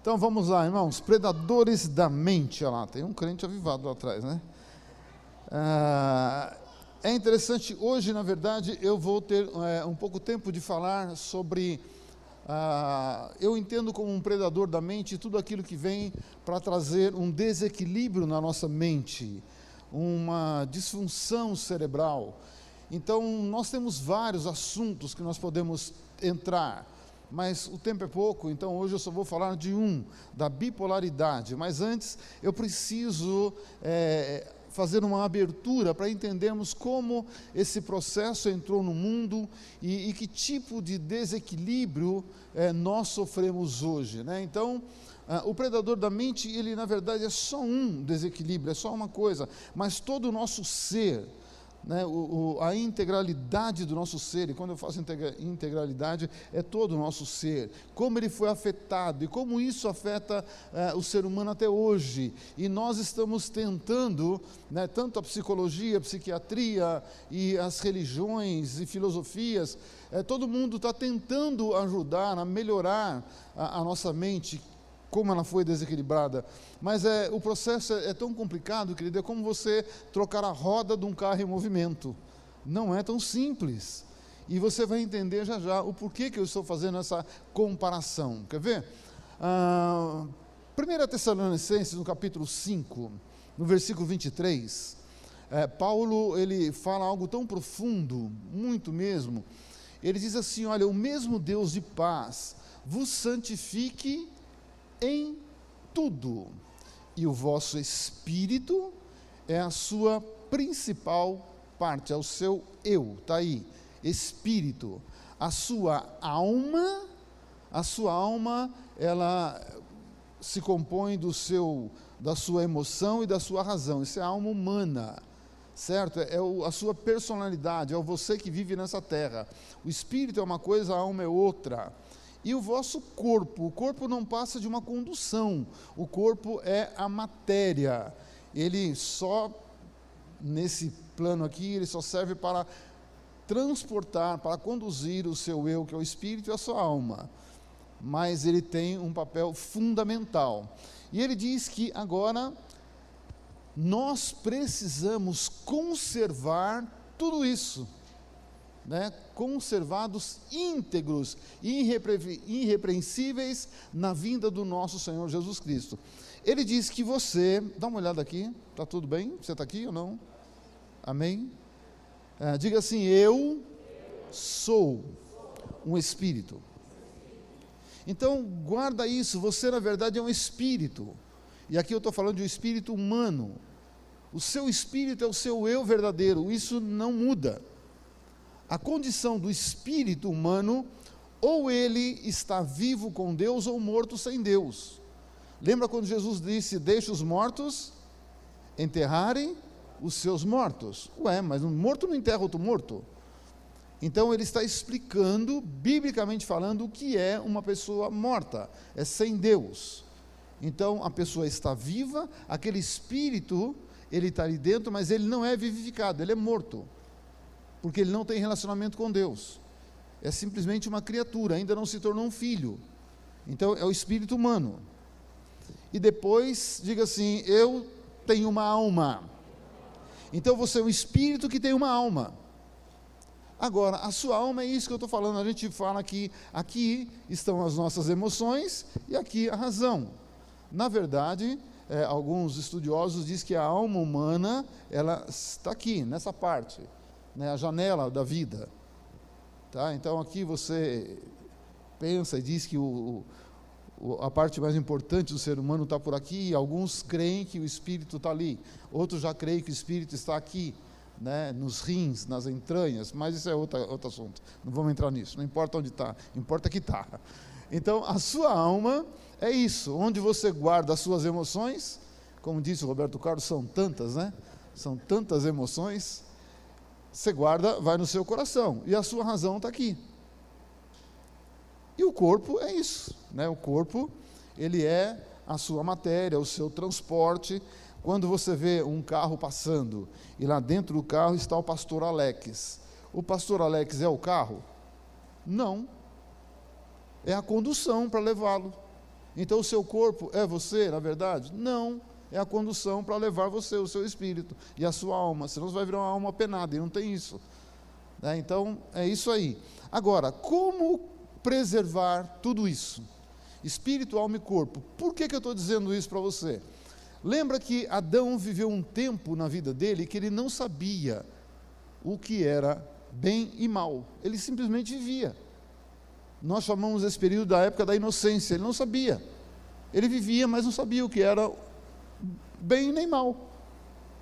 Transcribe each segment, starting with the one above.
Então vamos lá, irmãos. Predadores da mente. Olha lá, tem um crente avivado lá atrás, né? Ah, é interessante, hoje, na verdade, eu vou ter é, um pouco tempo de falar sobre. Ah, eu entendo como um predador da mente tudo aquilo que vem para trazer um desequilíbrio na nossa mente, uma disfunção cerebral. Então, nós temos vários assuntos que nós podemos entrar mas o tempo é pouco, então hoje eu só vou falar de um, da bipolaridade. Mas antes, eu preciso é, fazer uma abertura para entendermos como esse processo entrou no mundo e, e que tipo de desequilíbrio é, nós sofremos hoje. Né? Então, ah, o predador da mente, ele na verdade é só um desequilíbrio, é só uma coisa, mas todo o nosso ser né, o, o, a integralidade do nosso ser, e quando eu faço integra, integralidade, é todo o nosso ser, como ele foi afetado e como isso afeta eh, o ser humano até hoje. E nós estamos tentando, né, tanto a psicologia, a psiquiatria e as religiões e filosofias, eh, todo mundo está tentando ajudar a melhorar a, a nossa mente, como ela foi desequilibrada. Mas é, o processo é, é tão complicado, querido, é como você trocar a roda de um carro em movimento. Não é tão simples. E você vai entender já já o porquê que eu estou fazendo essa comparação. Quer ver? Ah, 1 Tessalonicenses, no capítulo 5, no versículo 23, é, Paulo ele fala algo tão profundo, muito mesmo. Ele diz assim: Olha, o mesmo Deus de paz vos santifique em tudo, e o vosso espírito é a sua principal parte, é o seu eu, está aí, espírito. A sua alma, a sua alma, ela se compõe do seu, da sua emoção e da sua razão, isso é a alma humana certo? É o, a sua personalidade, é o você que vive nessa terra. O espírito é uma coisa, a alma é outra. E o vosso corpo, o corpo não passa de uma condução, o corpo é a matéria. Ele só, nesse plano aqui, ele só serve para transportar, para conduzir o seu eu, que é o espírito, e a sua alma. Mas ele tem um papel fundamental. E ele diz que agora nós precisamos conservar tudo isso né, conservados íntegros e irrepre irrepreensíveis na vinda do nosso Senhor Jesus Cristo. Ele diz que você, dá uma olhada aqui, está tudo bem? Você está aqui ou não? Amém? É, diga assim: Eu sou um espírito. Então, guarda isso, você na verdade é um espírito. E aqui eu estou falando de um espírito humano. O seu espírito é o seu eu verdadeiro, isso não muda a condição do espírito humano, ou ele está vivo com Deus ou morto sem Deus. Lembra quando Jesus disse: Deixe os mortos enterrarem os seus mortos? Ué, mas um morto não enterra outro morto. Então ele está explicando, biblicamente falando, o que é uma pessoa morta, é sem Deus. Então a pessoa está viva, aquele espírito, ele está ali dentro, mas ele não é vivificado, ele é morto porque ele não tem relacionamento com Deus. É simplesmente uma criatura, ainda não se tornou um filho. Então é o espírito humano. E depois, diga assim: eu tenho uma alma. Então você é um espírito que tem uma alma. Agora, a sua alma é isso que eu estou falando. A gente fala que aqui estão as nossas emoções e aqui a razão. Na verdade, é, alguns estudiosos dizem que a alma humana ela está aqui, nessa parte né, a janela da vida. Tá? Então aqui você pensa e diz que o, o, a parte mais importante do ser humano está por aqui, alguns creem que o espírito está ali, outros já creem que o espírito está aqui, né, nos rins, nas entranhas, mas isso é outro, outro assunto, não vamos entrar nisso, não importa onde está, importa que está. Então a sua alma é isso, onde você guarda as suas emoções, como disse o Roberto Carlos, são tantas, né? São tantas emoções, você guarda, vai no seu coração, e a sua razão está aqui. E o corpo é isso, né? O corpo, ele é a sua matéria, o seu transporte. Quando você vê um carro passando e lá dentro do carro está o pastor Alex, o pastor Alex é o carro? Não. É a condução para levá-lo. Então o seu corpo é você, na verdade? Não. É a condução para levar você, o seu espírito e a sua alma. Senão você vai virar uma alma penada, e não tem isso. Né? Então, é isso aí. Agora, como preservar tudo isso? Espírito, alma e corpo. Por que, que eu estou dizendo isso para você? Lembra que Adão viveu um tempo na vida dele que ele não sabia o que era bem e mal. Ele simplesmente vivia. Nós chamamos esse período da época da inocência. Ele não sabia. Ele vivia, mas não sabia o que era bem nem mal.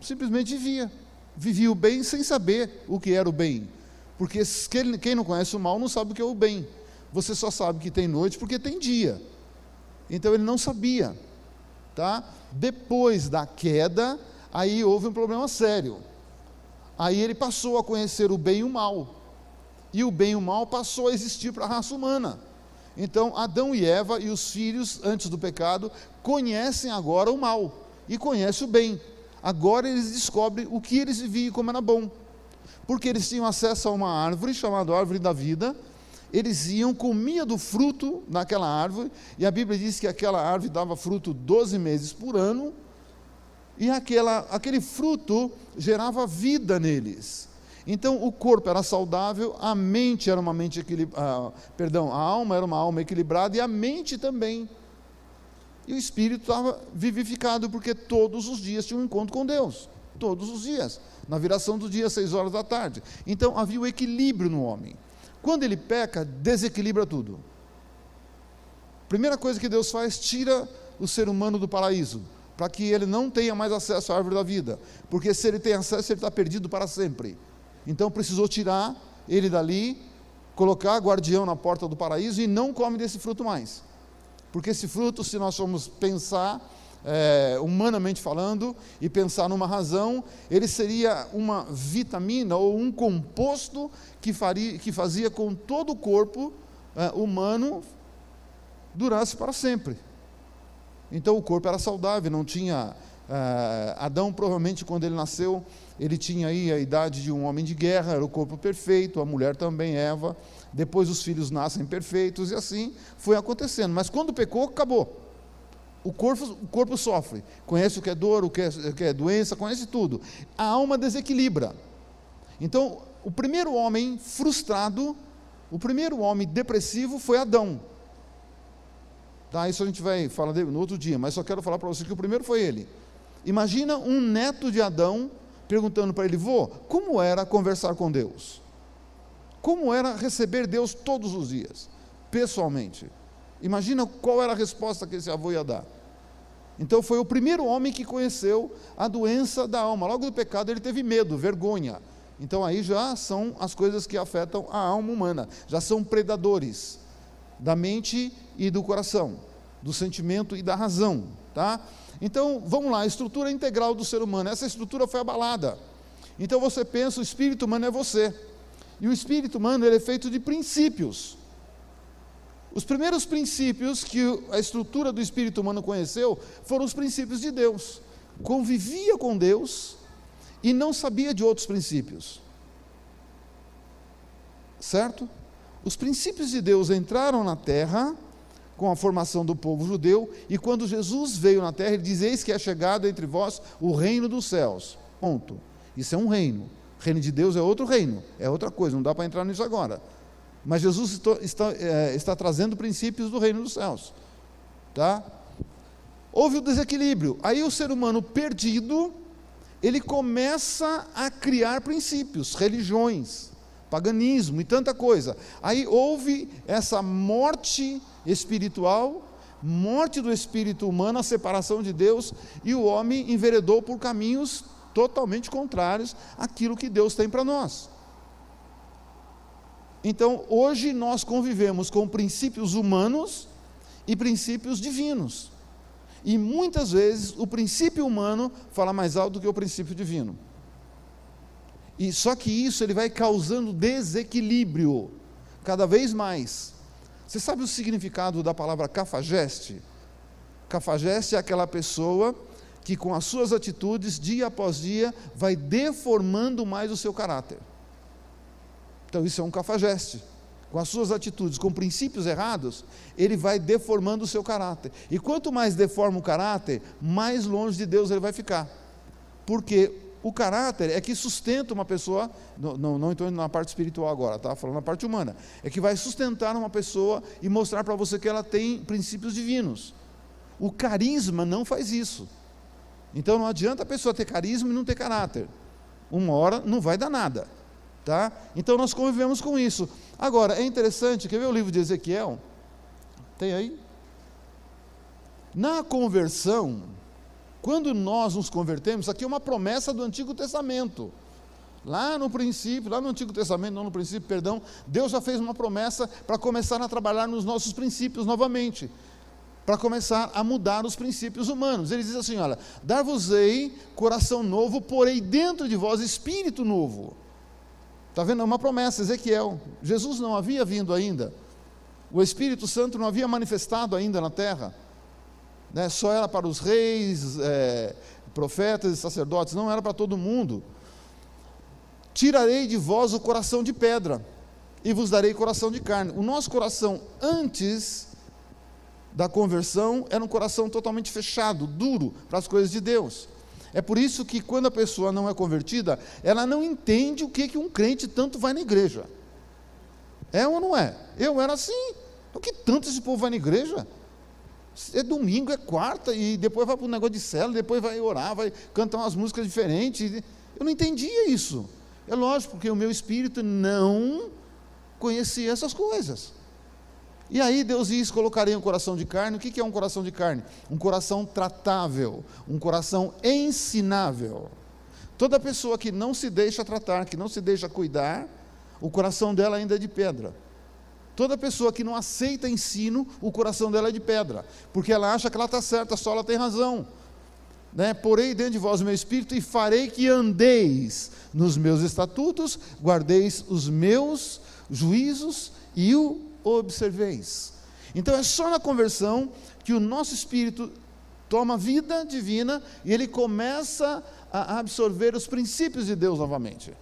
Simplesmente vivia. Vivia o bem sem saber o que era o bem. Porque quem não conhece o mal não sabe o que é o bem. Você só sabe que tem noite porque tem dia. Então ele não sabia. Tá? Depois da queda, aí houve um problema sério. Aí ele passou a conhecer o bem e o mal. E o bem e o mal passou a existir para a raça humana. Então, Adão e Eva e os filhos, antes do pecado, conhecem agora o mal e conhecem o bem. Agora eles descobrem o que eles viviam e como era bom. Porque eles tinham acesso a uma árvore chamada árvore da vida. Eles iam, comiam do fruto naquela árvore, e a Bíblia diz que aquela árvore dava fruto 12 meses por ano, e aquela, aquele fruto gerava vida neles. Então o corpo era saudável, a mente era uma mente equilibrada, perdão, a alma era uma alma equilibrada e a mente também. E o espírito estava vivificado porque todos os dias tinha um encontro com Deus, todos os dias, na viração do dia, seis horas da tarde. Então havia o equilíbrio no homem. Quando ele peca, desequilibra tudo. Primeira coisa que Deus faz, tira o ser humano do paraíso para que ele não tenha mais acesso à árvore da vida, porque se ele tem acesso, ele está perdido para sempre. Então precisou tirar ele dali, colocar guardião na porta do paraíso e não come desse fruto mais. Porque esse fruto, se nós formos pensar, é, humanamente falando, e pensar numa razão, ele seria uma vitamina ou um composto que, faria, que fazia com todo o corpo é, humano durasse para sempre. Então o corpo era saudável, não tinha. Uh, Adão, provavelmente, quando ele nasceu, ele tinha aí a idade de um homem de guerra, era o corpo perfeito, a mulher também, Eva. Depois os filhos nascem perfeitos e assim foi acontecendo. Mas quando pecou, acabou. O corpo, o corpo sofre, conhece o que é dor, o que é, o que é doença, conhece tudo. A alma desequilibra. Então, o primeiro homem frustrado, o primeiro homem depressivo foi Adão. Tá, isso a gente vai falar no outro dia, mas só quero falar para você que o primeiro foi ele. Imagina um neto de Adão perguntando para ele, vô, como era conversar com Deus? Como era receber Deus todos os dias, pessoalmente? Imagina qual era a resposta que esse avô ia dar. Então foi o primeiro homem que conheceu a doença da alma. Logo do pecado ele teve medo, vergonha. Então aí já são as coisas que afetam a alma humana, já são predadores da mente e do coração, do sentimento e da razão, tá? Então, vamos lá, a estrutura integral do ser humano, essa estrutura foi abalada. Então você pensa, o espírito humano é você. E o espírito humano ele é feito de princípios. Os primeiros princípios que a estrutura do espírito humano conheceu foram os princípios de Deus. Convivia com Deus e não sabia de outros princípios. Certo? Os princípios de Deus entraram na terra com a formação do povo judeu, e quando Jesus veio na terra, ele diz: Eis que é chegado entre vós o reino dos céus. Ponto. Isso é um reino. Reino de Deus é outro reino, é outra coisa, não dá para entrar nisso agora. Mas Jesus está, está, é, está trazendo princípios do reino dos céus. Tá? Houve o desequilíbrio. Aí o ser humano perdido, ele começa a criar princípios, religiões paganismo e tanta coisa. Aí houve essa morte espiritual, morte do espírito humano, a separação de Deus, e o homem enveredou por caminhos totalmente contrários àquilo que Deus tem para nós. Então, hoje nós convivemos com princípios humanos e princípios divinos. E muitas vezes o princípio humano fala mais alto do que o princípio divino. E só que isso ele vai causando desequilíbrio cada vez mais. Você sabe o significado da palavra cafajeste? Cafajeste é aquela pessoa que com as suas atitudes, dia após dia, vai deformando mais o seu caráter. Então isso é um cafajeste. com as suas atitudes, com princípios errados, ele vai deformando o seu caráter. E quanto mais deforma o caráter, mais longe de Deus ele vai ficar. Porque o caráter é que sustenta uma pessoa, não, não, não na parte espiritual agora, tá? falando na parte humana, é que vai sustentar uma pessoa e mostrar para você que ela tem princípios divinos. O carisma não faz isso. Então não adianta a pessoa ter carisma e não ter caráter. Uma hora não vai dar nada. Tá? Então nós convivemos com isso. Agora, é interessante, quer ver o livro de Ezequiel? Tem aí? Na conversão, quando nós nos convertemos, aqui é uma promessa do Antigo Testamento. Lá no princípio, lá no Antigo Testamento, não no princípio, perdão, Deus já fez uma promessa para começar a trabalhar nos nossos princípios novamente, para começar a mudar os princípios humanos. Ele diz assim: olha, dar-vos-ei coração novo, porei dentro de vós espírito novo. Está vendo? É uma promessa, Ezequiel. Jesus não havia vindo ainda. O Espírito Santo não havia manifestado ainda na terra. Né? Só era para os reis, é, profetas e sacerdotes, não era para todo mundo. Tirarei de vós o coração de pedra e vos darei coração de carne. O nosso coração antes da conversão era um coração totalmente fechado, duro para as coisas de Deus. É por isso que quando a pessoa não é convertida, ela não entende o que, que um crente tanto vai na igreja. É ou não é? Eu era assim. O que tanto esse povo vai na igreja? É domingo, é quarta, e depois vai para o negócio de cela, depois vai orar, vai cantar umas músicas diferentes. Eu não entendia isso. É lógico, porque o meu espírito não conhecia essas coisas. E aí Deus diz: colocarei um coração de carne. O que é um coração de carne? Um coração tratável, um coração ensinável. Toda pessoa que não se deixa tratar, que não se deixa cuidar, o coração dela ainda é de pedra. Toda pessoa que não aceita ensino, o coração dela é de pedra, porque ela acha que ela está certa, só ela tem razão. Né? Porei dentro de vós o meu espírito e farei que andeis nos meus estatutos, guardeis os meus juízos e o observeis. Então é só na conversão que o nosso espírito toma vida divina e ele começa a absorver os princípios de Deus novamente.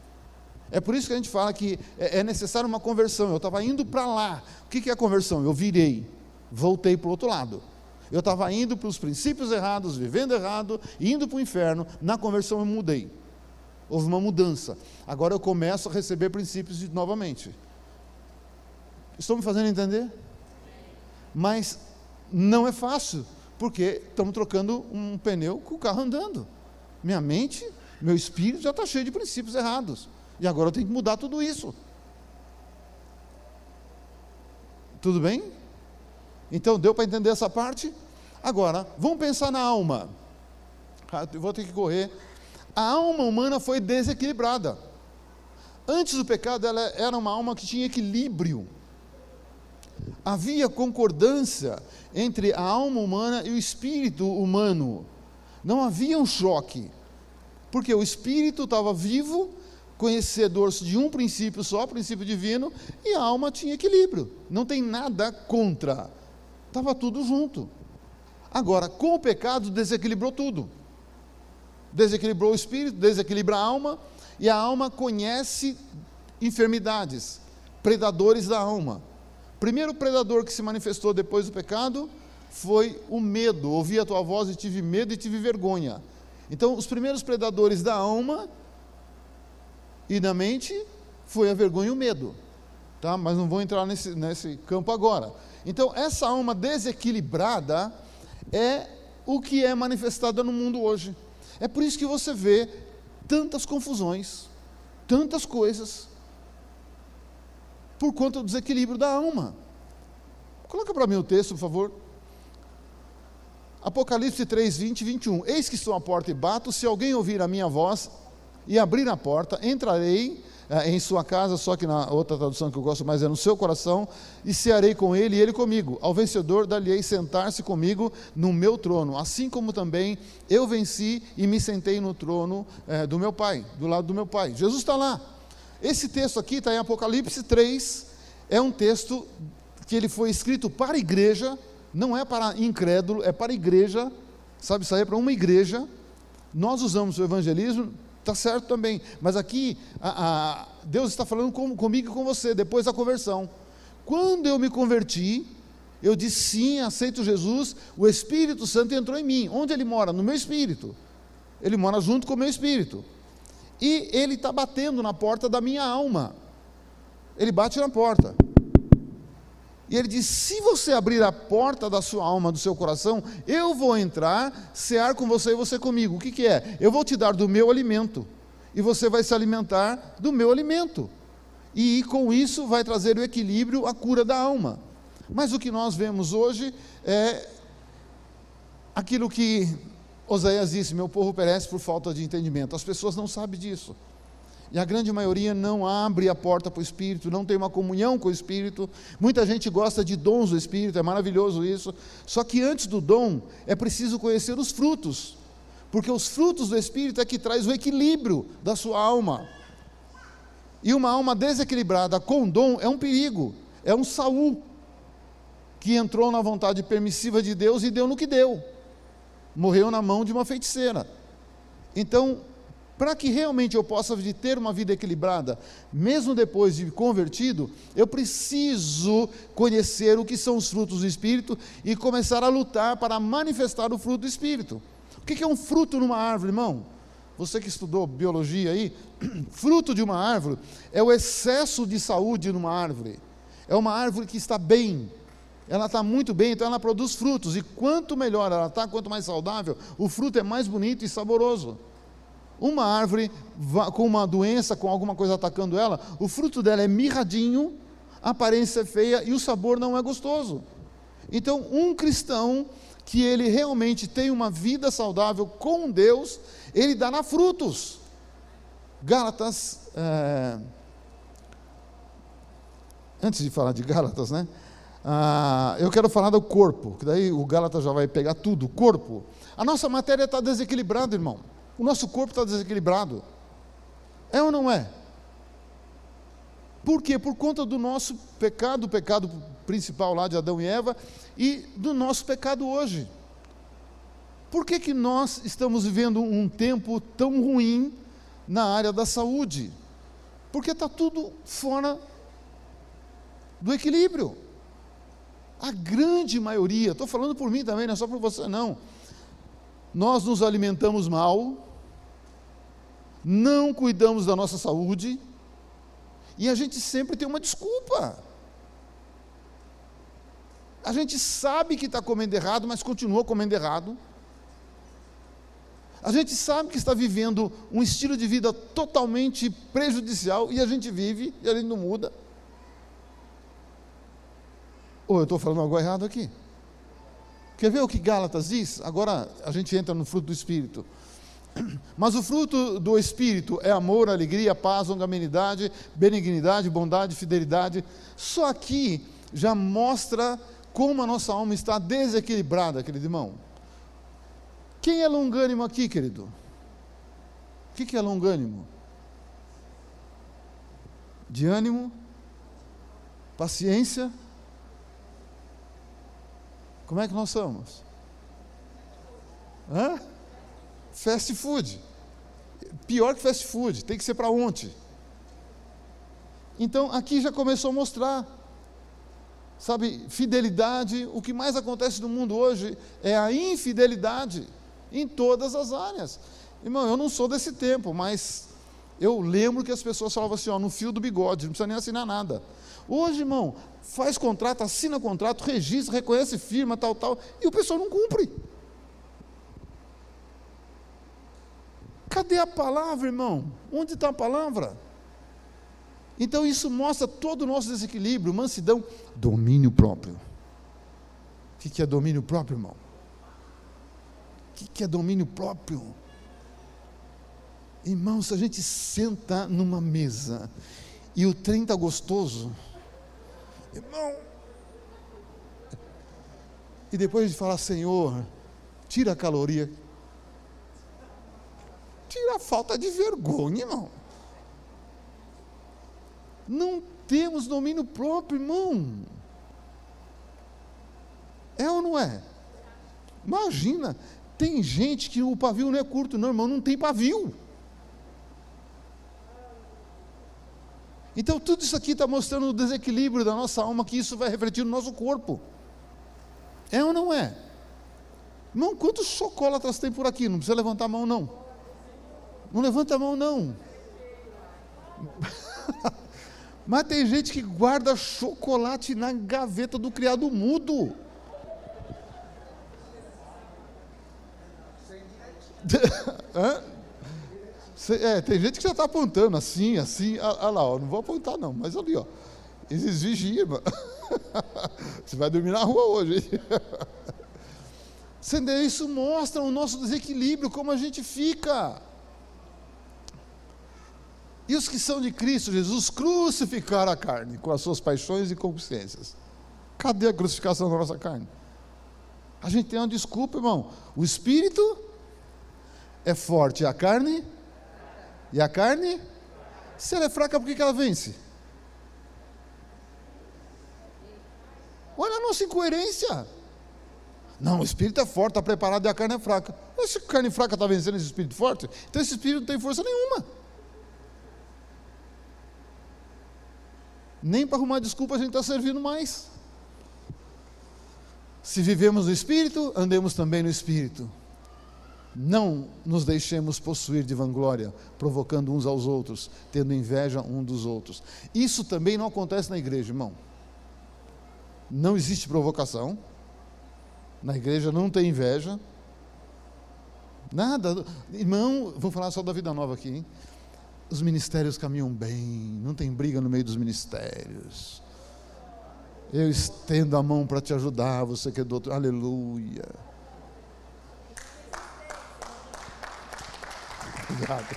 É por isso que a gente fala que é, é necessário uma conversão. Eu estava indo para lá. O que é a conversão? Eu virei, voltei para o outro lado. Eu estava indo para os princípios errados, vivendo errado, indo para o inferno. Na conversão eu mudei. Houve uma mudança. Agora eu começo a receber princípios novamente. Estou me fazendo entender? Mas não é fácil, porque estamos trocando um pneu com o carro andando. Minha mente, meu espírito já está cheio de princípios errados. E agora eu tenho que mudar tudo isso. Tudo bem? Então deu para entender essa parte? Agora, vamos pensar na alma. Ah, eu vou ter que correr. A alma humana foi desequilibrada. Antes do pecado, ela era uma alma que tinha equilíbrio havia concordância entre a alma humana e o espírito humano. Não havia um choque, porque o espírito estava vivo, conhecedor de um princípio só, princípio divino, e a alma tinha equilíbrio. Não tem nada contra. Estava tudo junto. Agora, com o pecado, desequilibrou tudo. Desequilibrou o espírito, desequilibra a alma, e a alma conhece enfermidades, predadores da alma. Primeiro predador que se manifestou depois do pecado foi o medo. Ouvi a tua voz e tive medo e tive vergonha. Então, os primeiros predadores da alma e da mente foi a vergonha e o medo. Tá? Mas não vou entrar nesse, nesse campo agora. Então, essa alma desequilibrada é o que é manifestada no mundo hoje. É por isso que você vê tantas confusões, tantas coisas, por conta do desequilíbrio da alma. Coloca para mim o texto, por favor. Apocalipse 3, 20 e 21. Eis que estou à porta e bato, se alguém ouvir a minha voz e abrir a porta, entrarei eh, em sua casa, só que na outra tradução que eu gosto mais é no seu coração, e cearei com ele e ele comigo. Ao vencedor dar-lhe-ei sentar-se comigo no meu trono, assim como também eu venci e me sentei no trono eh, do meu pai, do lado do meu pai. Jesus está lá. Esse texto aqui está em Apocalipse 3, é um texto que ele foi escrito para a igreja, não é para incrédulo, é para a igreja, sabe, isso aí é para uma igreja. Nós usamos o evangelismo, está certo também, mas aqui a, a, Deus está falando com, comigo e com você, depois da conversão. Quando eu me converti, eu disse sim, aceito Jesus, o Espírito Santo entrou em mim. Onde ele mora? No meu espírito. Ele mora junto com o meu espírito. E ele está batendo na porta da minha alma. Ele bate na porta. E ele diz: se você abrir a porta da sua alma, do seu coração, eu vou entrar, cear com você e você comigo. O que, que é? Eu vou te dar do meu alimento. E você vai se alimentar do meu alimento. E com isso vai trazer o equilíbrio, a cura da alma. Mas o que nós vemos hoje é aquilo que Oséias disse: Meu povo perece por falta de entendimento. As pessoas não sabem disso. E a grande maioria não abre a porta para o Espírito, não tem uma comunhão com o Espírito. Muita gente gosta de dons do Espírito, é maravilhoso isso. Só que antes do dom, é preciso conhecer os frutos. Porque os frutos do Espírito é que traz o equilíbrio da sua alma. E uma alma desequilibrada com dom é um perigo, é um Saul que entrou na vontade permissiva de Deus e deu no que deu morreu na mão de uma feiticeira. Então, para que realmente eu possa ter uma vida equilibrada, mesmo depois de convertido, eu preciso conhecer o que são os frutos do Espírito e começar a lutar para manifestar o fruto do Espírito. O que é um fruto numa árvore, irmão? Você que estudou biologia aí, fruto de uma árvore é o excesso de saúde numa árvore. É uma árvore que está bem, ela está muito bem, então ela produz frutos. E quanto melhor ela está, quanto mais saudável, o fruto é mais bonito e saboroso. Uma árvore com uma doença, com alguma coisa atacando ela, o fruto dela é mirradinho, a aparência é feia e o sabor não é gostoso. Então, um cristão que ele realmente tem uma vida saudável com Deus, ele na frutos. Gálatas, é... antes de falar de Gálatas, né? Ah, eu quero falar do corpo, que daí o Gálatas já vai pegar tudo. Corpo. A nossa matéria está desequilibrada, irmão. O nosso corpo está desequilibrado. É ou não é? Por quê? Por conta do nosso pecado, o pecado principal lá de Adão e Eva, e do nosso pecado hoje. Por que, que nós estamos vivendo um tempo tão ruim na área da saúde? Porque está tudo fora do equilíbrio. A grande maioria, estou falando por mim também, não é só por você não. Nós nos alimentamos mal, não cuidamos da nossa saúde, e a gente sempre tem uma desculpa. A gente sabe que está comendo errado, mas continua comendo errado. A gente sabe que está vivendo um estilo de vida totalmente prejudicial e a gente vive e a gente não muda. Ou eu estou falando algo errado aqui? Quer ver o que Gálatas diz? Agora a gente entra no fruto do Espírito. Mas o fruto do Espírito é amor, alegria, paz, longanimidade, benignidade, bondade, fidelidade. Só aqui já mostra como a nossa alma está desequilibrada, querido irmão. Quem é longânimo aqui, querido? O que é longânimo? De ânimo, paciência, como é que nós somos? Hã? Fast food. Pior que fast food, tem que ser para ontem. Então aqui já começou a mostrar. Sabe, fidelidade, o que mais acontece no mundo hoje é a infidelidade em todas as áreas. Irmão, eu não sou desse tempo, mas eu lembro que as pessoas falavam assim, ó, no fio do bigode, não precisa nem assinar nada. Hoje, irmão, faz contrato, assina contrato, registra, reconhece firma, tal, tal, e o pessoal não cumpre. Cadê a palavra, irmão? Onde está a palavra? Então isso mostra todo o nosso desequilíbrio, mansidão, domínio próprio. O que é domínio próprio, irmão? O que é domínio próprio? Irmão, se a gente senta numa mesa e o trem está gostoso, Irmão. E depois de falar, Senhor, tira a caloria. Tira a falta de vergonha, irmão. Não temos domínio próprio, irmão. É ou não é? Imagina, tem gente que o pavio não é curto, não, irmão, não tem pavio. Então, tudo isso aqui está mostrando o desequilíbrio da nossa alma, que isso vai refletir no nosso corpo. É ou não é? Irmão, quantos chocolates tem por aqui? Não precisa levantar a mão, não. Não levanta a mão, não. Mas tem gente que guarda chocolate na gaveta do criado mudo. é, tem gente que já está apontando assim, assim. Olha lá, ó, não vou apontar não, mas ali, ó. Eles vigiam, Você vai dormir na rua hoje, hein? Isso mostra o nosso desequilíbrio, como a gente fica. E os que são de Cristo Jesus crucificaram a carne com as suas paixões e concupiscências. Cadê a crucificação da nossa carne? A gente tem uma desculpa, irmão. O espírito é forte, a carne? E a carne? Se ela é fraca, por que ela vence? Olha a nossa incoerência. Não, o espírito é forte, está preparado e a carne é fraca. Mas se a carne fraca está vencendo esse espírito forte, então esse espírito não tem força nenhuma. Nem para arrumar desculpa a gente está servindo mais. Se vivemos no Espírito, andemos também no Espírito. Não nos deixemos possuir de vanglória, provocando uns aos outros, tendo inveja um dos outros. Isso também não acontece na igreja, irmão. Não existe provocação. Na igreja não tem inveja. Nada. Irmão, vou falar só da vida nova aqui, hein? os ministérios caminham bem, não tem briga no meio dos ministérios. Eu estendo a mão para te ajudar, você que é doutor, aleluia. Obrigado.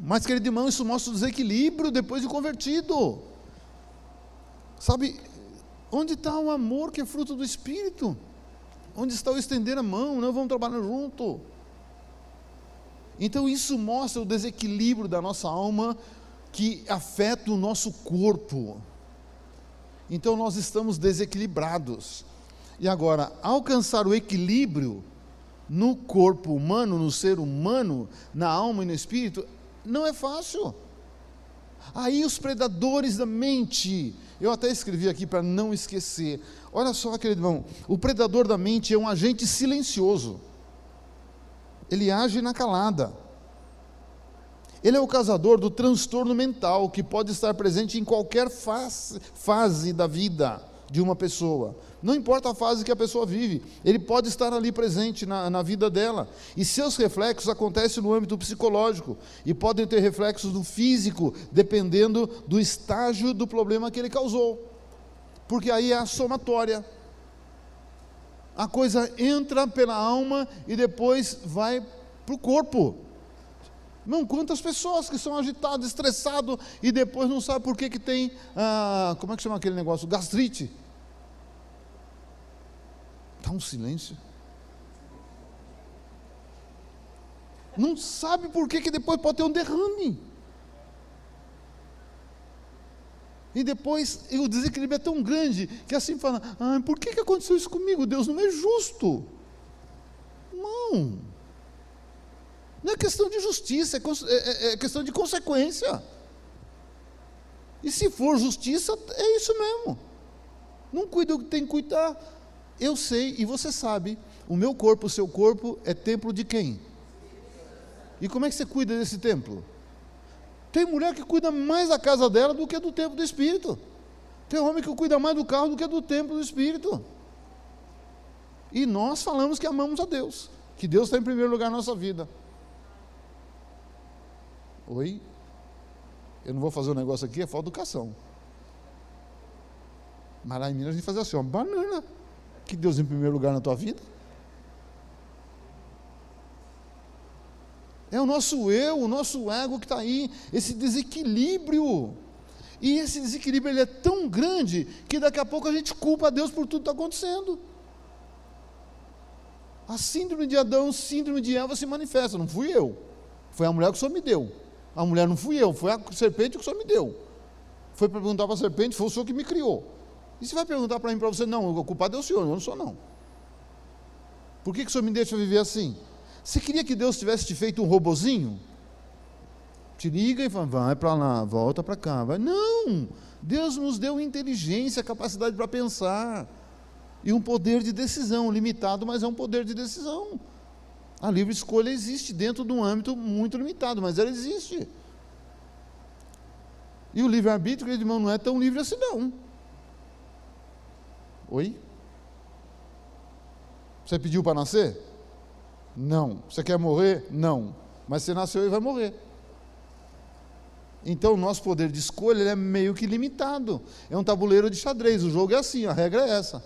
Mas, querido irmão, isso mostra o desequilíbrio depois de convertido. Sabe, onde está o amor que é fruto do Espírito? Onde está o estender a mão? Não vamos trabalhar junto. Então isso mostra o desequilíbrio da nossa alma que afeta o nosso corpo. Então nós estamos desequilibrados. E agora, alcançar o equilíbrio no corpo humano, no ser humano, na alma e no espírito, não é fácil. Aí os predadores da mente, eu até escrevi aqui para não esquecer. Olha só, querido irmão, o predador da mente é um agente silencioso. Ele age na calada. Ele é o causador do transtorno mental que pode estar presente em qualquer fase, fase da vida de uma pessoa. Não importa a fase que a pessoa vive, ele pode estar ali presente na, na vida dela. E seus reflexos acontecem no âmbito psicológico e podem ter reflexos no físico, dependendo do estágio do problema que ele causou. Porque aí é a somatória. A coisa entra pela alma e depois vai para o corpo. Não, quantas pessoas que são agitadas, estressadas e depois não sabem por que, que tem, ah, como é que chama aquele negócio? Gastrite. Está um silêncio. Não sabe por que, que depois pode ter um derrame. E depois o desequilíbrio é tão grande que assim fala: ah, por que, que aconteceu isso comigo? Deus não é justo. Não. Não é questão de justiça, é, é, é, é questão de consequência. E se for justiça, é isso mesmo. Não cuida o que tem que cuidar. Eu sei e você sabe, o meu corpo, o seu corpo é templo de quem? E como é que você cuida desse templo? Tem mulher que cuida mais da casa dela do que do templo do Espírito. Tem homem que cuida mais do carro do que do templo do Espírito. E nós falamos que amamos a Deus, que Deus está em primeiro lugar na nossa vida. Oi? Eu não vou fazer um negócio aqui, é falta educação. Mas lá em Minas a gente fazia assim, uma banana que Deus em primeiro lugar na tua vida? É o nosso eu, o nosso ego que está aí, esse desequilíbrio. E esse desequilíbrio ele é tão grande que daqui a pouco a gente culpa a Deus por tudo que está acontecendo. A síndrome de Adão, síndrome de Eva se manifesta, não fui eu. Foi a mulher que o Senhor me deu. A mulher não fui eu, foi a serpente que o Senhor me deu. Foi perguntar para a serpente, foi o Senhor que me criou. E você vai perguntar para mim, para você, não, o culpado é o Senhor, eu não sou não. Por que, que o Senhor me deixa viver assim? Você queria que Deus tivesse te feito um robozinho? Te liga e fala, vai para lá, volta para cá. Vai. Não! Deus nos deu inteligência, capacidade para pensar. E um poder de decisão, limitado, mas é um poder de decisão. A livre escolha existe dentro de um âmbito muito limitado, mas ela existe. E o livre-arbítrio, irmão, não é tão livre assim, não. Oi? Você pediu para nascer? Não. Você quer morrer? Não. Mas você nasceu e vai morrer. Então, o nosso poder de escolha é meio que limitado. É um tabuleiro de xadrez. O jogo é assim, a regra é essa.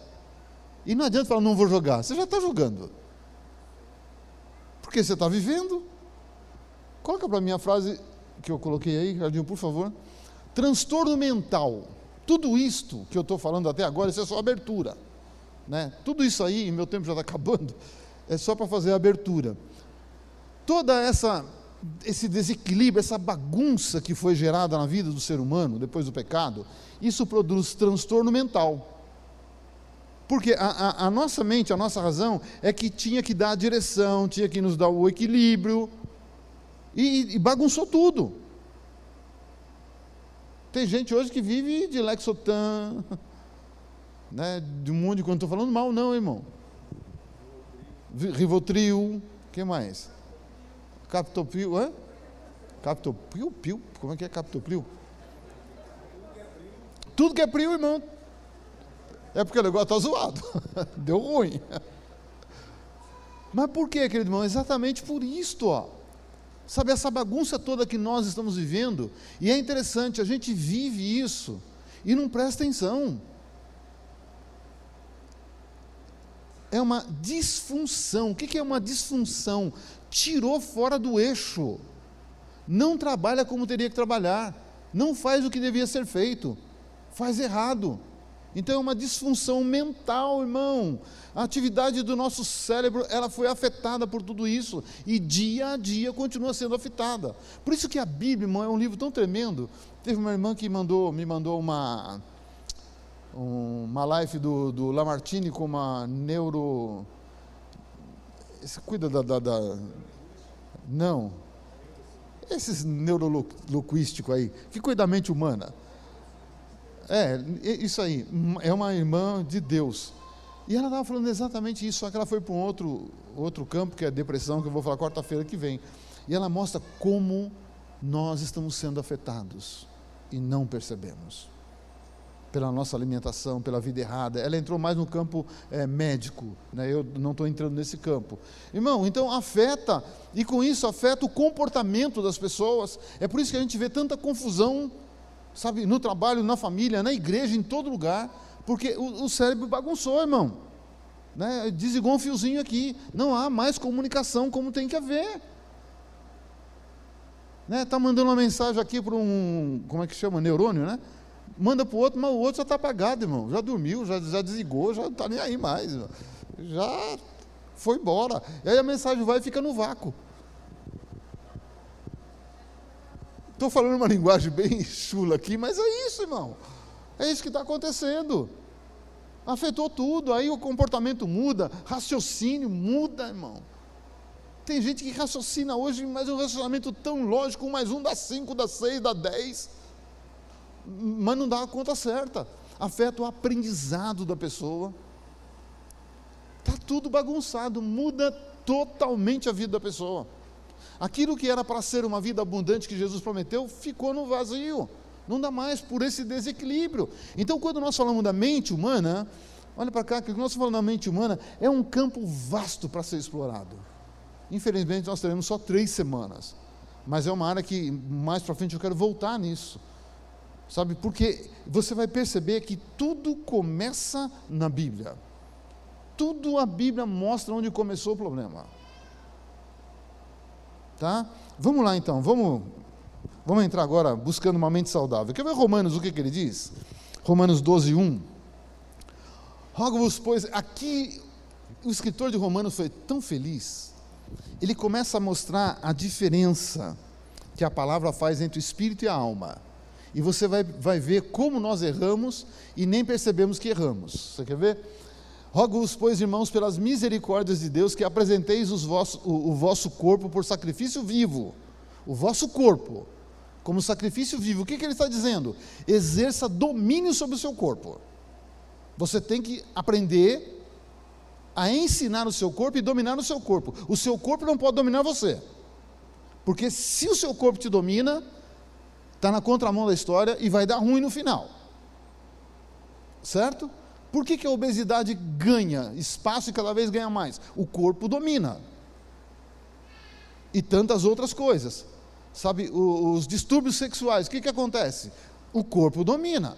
E não adianta falar, não vou jogar. Você já está jogando. Porque você está vivendo. Coloca para mim a frase que eu coloquei aí, Ricardinho, por favor. Transtorno mental. Tudo isto que eu estou falando até agora, isso é só abertura. Né? Tudo isso aí, meu tempo já está acabando, é só para fazer a abertura. Toda essa esse desequilíbrio, essa bagunça que foi gerada na vida do ser humano depois do pecado, isso produz transtorno mental. Porque a, a, a, nossa mente, a nossa razão, é que tinha que dar a direção, tinha que nos dar o equilíbrio, e, e bagunçou tudo. Tem gente hoje que vive de Lexotan, né, de um monte de quando estou falando mal, não, irmão. Rivotril, que mais? Captopril, hã? Captopril, pil? Como é que é captopril? Tudo que é pril, irmão. É porque o negócio está zoado. Deu ruim. Mas por quê, querido irmão? Exatamente por isto, ó. Sabe, essa bagunça toda que nós estamos vivendo, e é interessante, a gente vive isso e não presta atenção. É uma disfunção. O que é uma disfunção? Tirou fora do eixo. Não trabalha como teria que trabalhar. Não faz o que devia ser feito. Faz errado. Então é uma disfunção mental, irmão. A atividade do nosso cérebro, ela foi afetada por tudo isso e dia a dia continua sendo afetada. Por isso que a Bíblia, irmão, é um livro tão tremendo. Teve uma irmã que mandou, me mandou uma uma live do, do Lamartine com uma neuro você cuida da, da, da não esses neuroloquísticos aí que cuida da mente humana é, isso aí, é uma irmã de Deus. E ela estava falando exatamente isso, só que ela foi para um outro, outro campo, que é a depressão, que eu vou falar quarta-feira que vem. E ela mostra como nós estamos sendo afetados e não percebemos. Pela nossa alimentação, pela vida errada. Ela entrou mais no campo é, médico, né? eu não estou entrando nesse campo. Irmão, então afeta, e com isso afeta o comportamento das pessoas. É por isso que a gente vê tanta confusão sabe, no trabalho, na família, na igreja, em todo lugar, porque o, o cérebro bagunçou, irmão. Né? Desligou um fiozinho aqui, não há mais comunicação como tem que haver. Né? Tá mandando uma mensagem aqui para um, como é que chama, neurônio, né? Manda para o outro, mas o outro já está apagado, irmão. Já dormiu, já, já desligou, já não está nem aí mais. Irmão. Já foi embora. E aí a mensagem vai e fica no vácuo. Estou falando uma linguagem bem chula aqui, mas é isso, irmão. É isso que está acontecendo. Afetou tudo, aí o comportamento muda, raciocínio muda, irmão. Tem gente que raciocina hoje, mas um raciocínio tão lógico, um mais um dá cinco, dá seis, dá dez, mas não dá a conta certa. Afeta o aprendizado da pessoa. Está tudo bagunçado, muda totalmente a vida da pessoa. Aquilo que era para ser uma vida abundante que Jesus prometeu, ficou no vazio. Não dá mais por esse desequilíbrio. Então, quando nós falamos da mente humana, olha para cá, que nós falamos da mente humana é um campo vasto para ser explorado. Infelizmente, nós teremos só três semanas. Mas é uma área que mais para frente eu quero voltar nisso. Sabe, porque você vai perceber que tudo começa na Bíblia. Tudo a Bíblia mostra onde começou o problema. Tá? Vamos lá então, vamos, vamos entrar agora buscando uma mente saudável. Quer ver Romanos, o que, que ele diz? Romanos 12, 1. Rogo-vos, pois, aqui o escritor de Romanos foi tão feliz, ele começa a mostrar a diferença que a palavra faz entre o espírito e a alma. E você vai, vai ver como nós erramos e nem percebemos que erramos. Você quer ver? Rogo-vos, pois, irmãos, pelas misericórdias de Deus, que apresenteis vosso, o, o, vosso corpo por sacrifício vivo, o vosso corpo, como sacrifício vivo. O que, que ele está dizendo? Exerça domínio sobre o seu corpo. Você tem que aprender a ensinar o seu corpo e dominar o seu corpo. O seu corpo não pode dominar você. Porque se o seu corpo te domina, está na contramão da história e vai dar ruim no final. Certo? Por que, que a obesidade ganha espaço e cada vez ganha mais? O corpo domina. E tantas outras coisas. Sabe, os distúrbios sexuais, o que, que acontece? O corpo domina.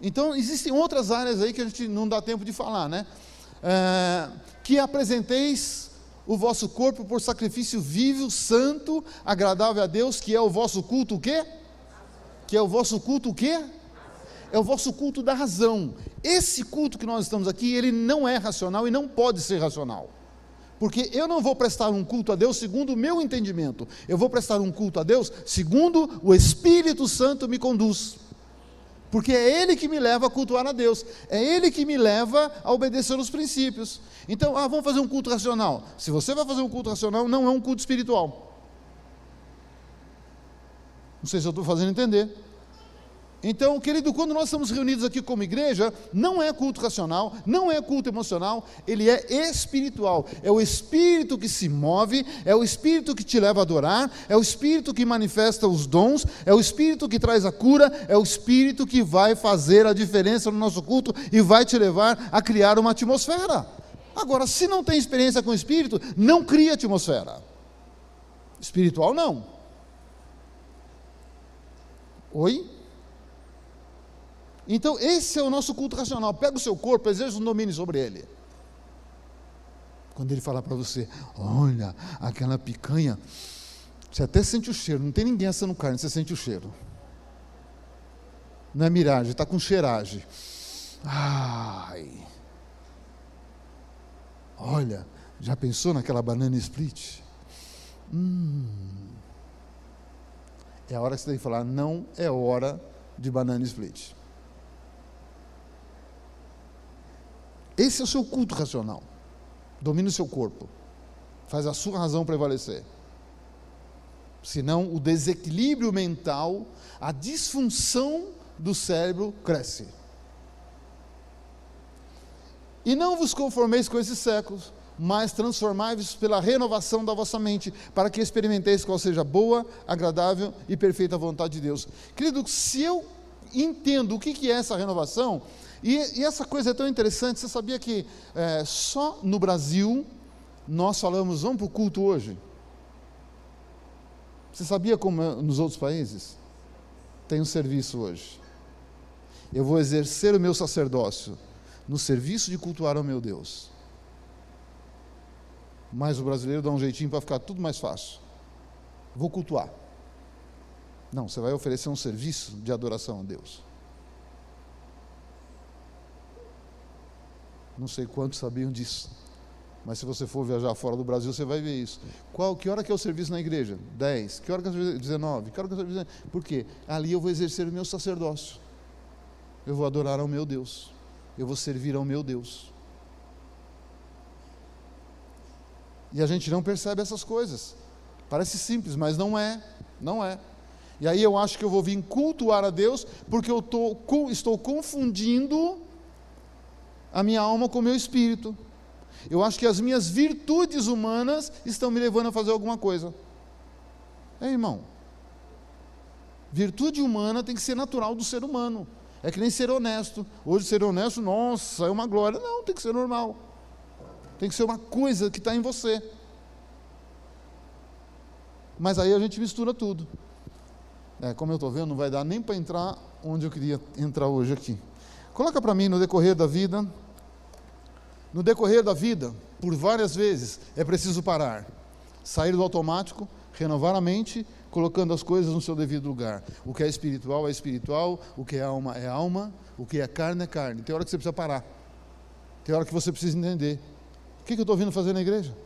Então, existem outras áreas aí que a gente não dá tempo de falar, né? É, que apresenteis o vosso corpo por sacrifício vivo, santo, agradável a Deus, que é o vosso culto o quê? Que é o vosso culto o quê? É o vosso culto da razão. Esse culto que nós estamos aqui, ele não é racional e não pode ser racional. Porque eu não vou prestar um culto a Deus segundo o meu entendimento, eu vou prestar um culto a Deus segundo o Espírito Santo me conduz. Porque é Ele que me leva a cultuar a Deus, é Ele que me leva a obedecer os princípios. Então, ah, vamos fazer um culto racional. Se você vai fazer um culto racional, não é um culto espiritual. Não sei se eu estou fazendo entender. Então, querido, quando nós estamos reunidos aqui como igreja, não é culto racional, não é culto emocional, ele é espiritual. É o espírito que se move, é o espírito que te leva a adorar, é o espírito que manifesta os dons, é o espírito que traz a cura, é o espírito que vai fazer a diferença no nosso culto e vai te levar a criar uma atmosfera. Agora, se não tem experiência com o espírito, não cria atmosfera. Espiritual não. Oi? Então, esse é o nosso culto racional. Pega o seu corpo, exerce um domínio sobre ele. Quando ele falar para você, olha, aquela picanha, você até sente o cheiro, não tem ninguém assando carne, você sente o cheiro. Não é miragem, está com cheiragem. Ai. Olha, já pensou naquela banana split? Hum. É a hora que você tem que falar, não é hora de banana split. Esse é o seu culto racional. Domina o seu corpo. Faz a sua razão prevalecer. Senão, o desequilíbrio mental, a disfunção do cérebro cresce. E não vos conformeis com esses séculos, mas transformai-vos pela renovação da vossa mente, para que experimenteis qual seja boa, agradável e perfeita vontade de Deus. Querido, se eu entendo o que é essa renovação, e, e essa coisa é tão interessante, você sabia que é, só no Brasil nós falamos, vamos para o culto hoje? Você sabia como é nos outros países? Tem um serviço hoje. Eu vou exercer o meu sacerdócio no serviço de cultuar ao meu Deus. Mas o brasileiro dá um jeitinho para ficar tudo mais fácil. Vou cultuar. Não, você vai oferecer um serviço de adoração a Deus. Não sei quantos sabiam disso. Mas se você for viajar fora do Brasil, você vai ver isso. Qual, que hora que é o serviço na igreja? 10. Que hora que é o serviço? 19. Que hora que é o serviço? Por quê? Ali eu vou exercer o meu sacerdócio. Eu vou adorar ao meu Deus. Eu vou servir ao meu Deus. E a gente não percebe essas coisas. Parece simples, mas não é. Não é. E aí eu acho que eu vou vir cultuar a Deus, porque eu tô, estou confundindo a minha alma com o meu espírito. Eu acho que as minhas virtudes humanas estão me levando a fazer alguma coisa. É, irmão. Virtude humana tem que ser natural do ser humano. É que nem ser honesto. Hoje, ser honesto, nossa, é uma glória. Não, tem que ser normal. Tem que ser uma coisa que está em você. Mas aí a gente mistura tudo. É, como eu estou vendo, não vai dar nem para entrar onde eu queria entrar hoje aqui. Coloca para mim no decorrer da vida, no decorrer da vida, por várias vezes, é preciso parar, sair do automático, renovar a mente, colocando as coisas no seu devido lugar. O que é espiritual é espiritual, o que é alma é alma, o que é carne é carne. Tem hora que você precisa parar, tem hora que você precisa entender. O que, eu estou vindo fazer na igreja?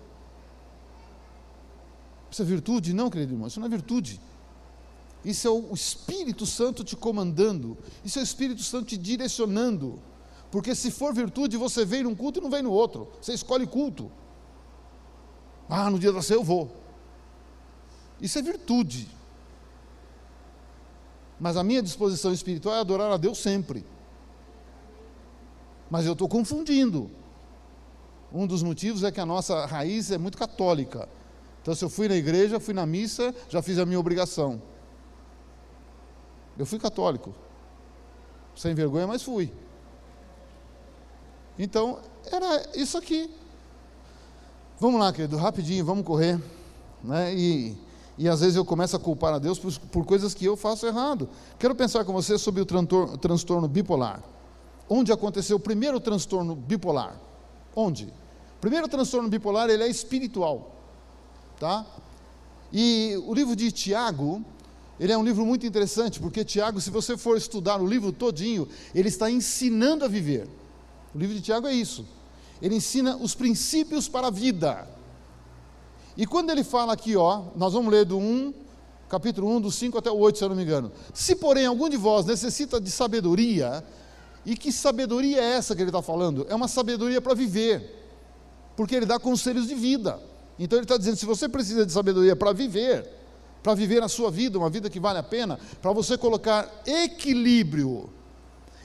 Isso é virtude? Não, querido irmão, isso não é virtude. Isso é o Espírito Santo te comandando, isso é o Espírito Santo te direcionando. Porque se for virtude, você vem num culto e não vem no outro. Você escolhe culto. Ah, no dia da ceia eu vou. Isso é virtude. Mas a minha disposição espiritual é adorar a Deus sempre. Mas eu estou confundindo. Um dos motivos é que a nossa raiz é muito católica. Então, se eu fui na igreja, fui na missa, já fiz a minha obrigação. Eu fui católico. Sem vergonha, mas fui. Então, era isso aqui. Vamos lá, querido, rapidinho, vamos correr. Né? E, e às vezes eu começo a culpar a Deus por, por coisas que eu faço errado. Quero pensar com você sobre o transtorno, transtorno bipolar. Onde aconteceu o primeiro transtorno bipolar? Onde? O primeiro transtorno bipolar ele é espiritual, tá? E o livro de Tiago, ele é um livro muito interessante, porque Tiago, se você for estudar o livro todinho, ele está ensinando a viver. O livro de Tiago é isso. Ele ensina os princípios para a vida. E quando ele fala aqui, ó, nós vamos ler do 1, capítulo 1, do 5 até o 8, se eu não me engano. Se, porém, algum de vós necessita de sabedoria, e que sabedoria é essa que ele está falando? É uma sabedoria para viver, porque ele dá conselhos de vida. Então ele está dizendo: se você precisa de sabedoria para viver, para viver a sua vida, uma vida que vale a pena, para você colocar equilíbrio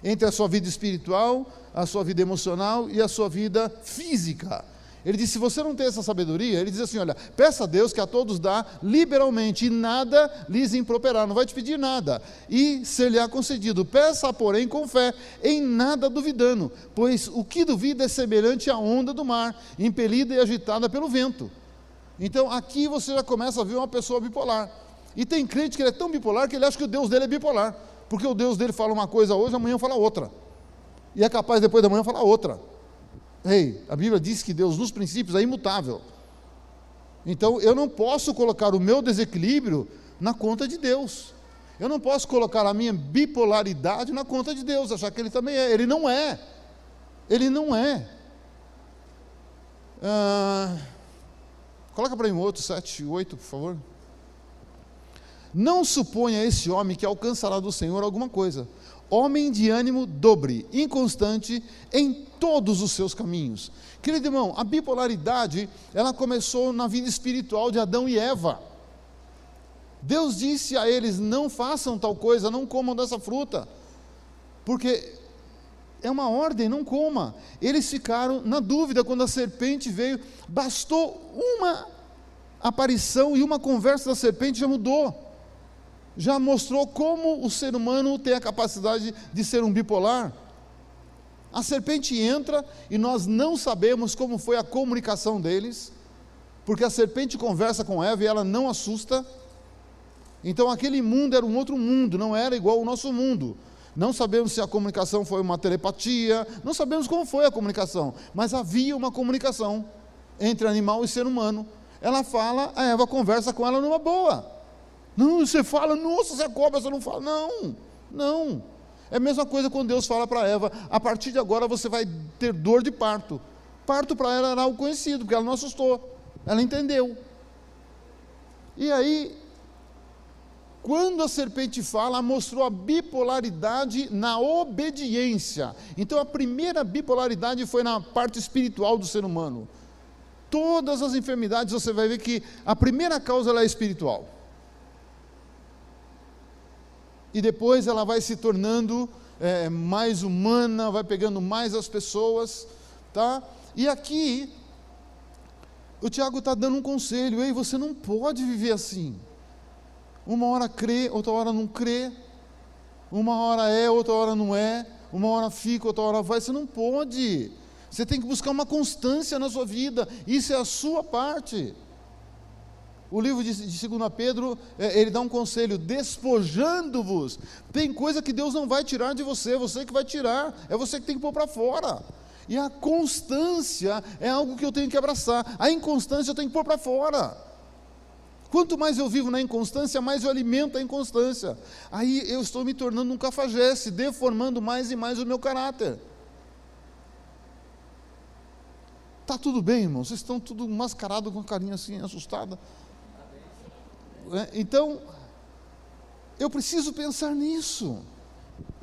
entre a sua vida espiritual, a sua vida emocional e a sua vida física. Ele diz: se você não tem essa sabedoria, ele diz assim: olha, peça a Deus que a todos dá liberalmente, e nada lhes improperá, não vai te pedir nada, e ser-lhe-á concedido. Peça, porém, com fé, em nada duvidando, pois o que duvida é semelhante à onda do mar, impelida e agitada pelo vento. Então aqui você já começa a ver uma pessoa bipolar. E tem crente que ele é tão bipolar que ele acha que o Deus dele é bipolar, porque o Deus dele fala uma coisa hoje, amanhã fala outra, e é capaz depois da manhã falar outra. Ei, a Bíblia diz que Deus, nos princípios, é imutável. Então, eu não posso colocar o meu desequilíbrio na conta de Deus. Eu não posso colocar a minha bipolaridade na conta de Deus, achar que Ele também é. Ele não é. Ele não é. Ah, coloca para mim outro, 7, 8, por favor. Não suponha esse homem que alcançará do Senhor alguma coisa homem de ânimo dobre, inconstante em todos os seus caminhos. Querido irmão, a bipolaridade, ela começou na vida espiritual de Adão e Eva. Deus disse a eles: não façam tal coisa, não comam dessa fruta, porque é uma ordem, não coma. Eles ficaram na dúvida quando a serpente veio, bastou uma aparição e uma conversa da serpente já mudou já mostrou como o ser humano tem a capacidade de ser um bipolar. A serpente entra e nós não sabemos como foi a comunicação deles, porque a serpente conversa com Eva e ela não assusta. Então aquele mundo era um outro mundo, não era igual ao nosso mundo. Não sabemos se a comunicação foi uma telepatia, não sabemos como foi a comunicação, mas havia uma comunicação entre animal e ser humano. Ela fala, a Eva conversa com ela numa boa. Não, você fala, nossa, você é cobra, você não fala. Não, não. É a mesma coisa quando Deus fala para Eva: a partir de agora você vai ter dor de parto. Parto para ela era algo conhecido, porque ela não assustou, ela entendeu. E aí, quando a serpente fala, mostrou a bipolaridade na obediência. Então, a primeira bipolaridade foi na parte espiritual do ser humano. Todas as enfermidades você vai ver que a primeira causa é espiritual e depois ela vai se tornando é, mais humana, vai pegando mais as pessoas, tá? E aqui o Tiago está dando um conselho: ei, você não pode viver assim. Uma hora crê, outra hora não crê. Uma hora é, outra hora não é. Uma hora fica, outra hora vai. Você não pode. Você tem que buscar uma constância na sua vida. Isso é a sua parte. O livro de, de 2 Pedro, é, ele dá um conselho: despojando-vos. Tem coisa que Deus não vai tirar de você, você que vai tirar, é você que tem que pôr para fora. E a constância é algo que eu tenho que abraçar, a inconstância eu tenho que pôr para fora. Quanto mais eu vivo na inconstância, mais eu alimento a inconstância. Aí eu estou me tornando um cafajeste, deformando mais e mais o meu caráter. Tá tudo bem, irmão? Vocês estão tudo mascarado com a carinha assim, assustada. Né? Então, eu preciso pensar nisso.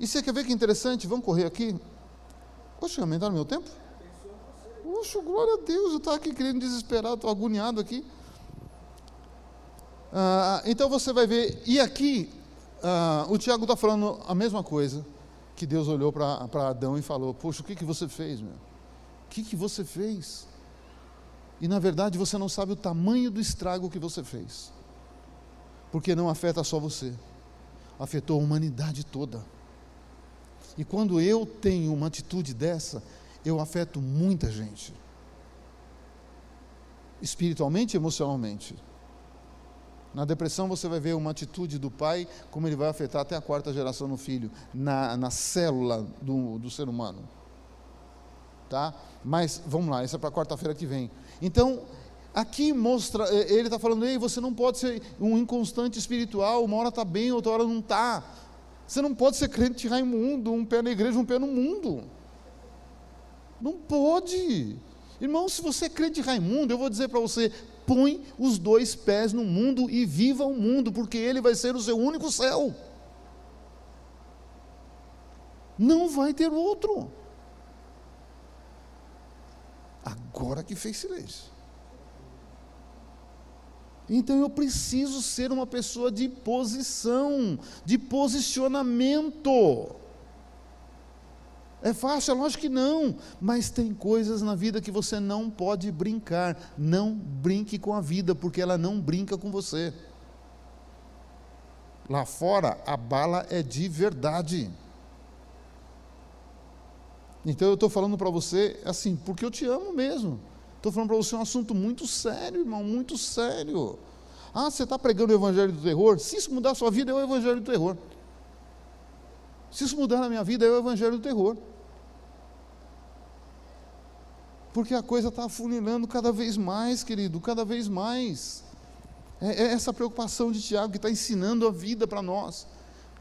E você quer ver que interessante? Vamos correr aqui. Poxa, aumentaram meu tempo? Poxa, glória a Deus, eu estava aqui querendo desesperado, estou agoniado aqui. Ah, então você vai ver, e aqui, ah, o Tiago está falando a mesma coisa que Deus olhou para Adão e falou: Poxa, o que, que você fez, meu? O que, que você fez? E na verdade você não sabe o tamanho do estrago que você fez, porque não afeta só você, afetou a humanidade toda. E quando eu tenho uma atitude dessa, eu afeto muita gente, espiritualmente e emocionalmente. Na depressão você vai ver uma atitude do pai, como ele vai afetar até a quarta geração no filho, na, na célula do, do ser humano. Tá? Mas vamos lá, isso é para quarta-feira que vem. Então, aqui mostra, eh, ele está falando, ei, você não pode ser um inconstante espiritual, uma hora está bem, outra hora não está. Você não pode ser crente Raimundo, um pé na igreja, um pé no mundo. Não pode. Irmão, se você é crente Raimundo, eu vou dizer para você: põe os dois pés no mundo e viva o mundo, porque ele vai ser o seu único céu. Não vai ter outro. Agora que fez silêncio. Então eu preciso ser uma pessoa de posição, de posicionamento. É fácil? É lógico que não. Mas tem coisas na vida que você não pode brincar. Não brinque com a vida, porque ela não brinca com você. Lá fora, a bala é de verdade. Então eu estou falando para você assim, porque eu te amo mesmo. Estou falando para você um assunto muito sério, irmão, muito sério. Ah, você está pregando o evangelho do terror? Se isso mudar a sua vida, é o evangelho do terror. Se isso mudar na minha vida, é o evangelho do terror. Porque a coisa está afunilando cada vez mais, querido, cada vez mais. É, é essa preocupação de Tiago que está ensinando a vida para nós.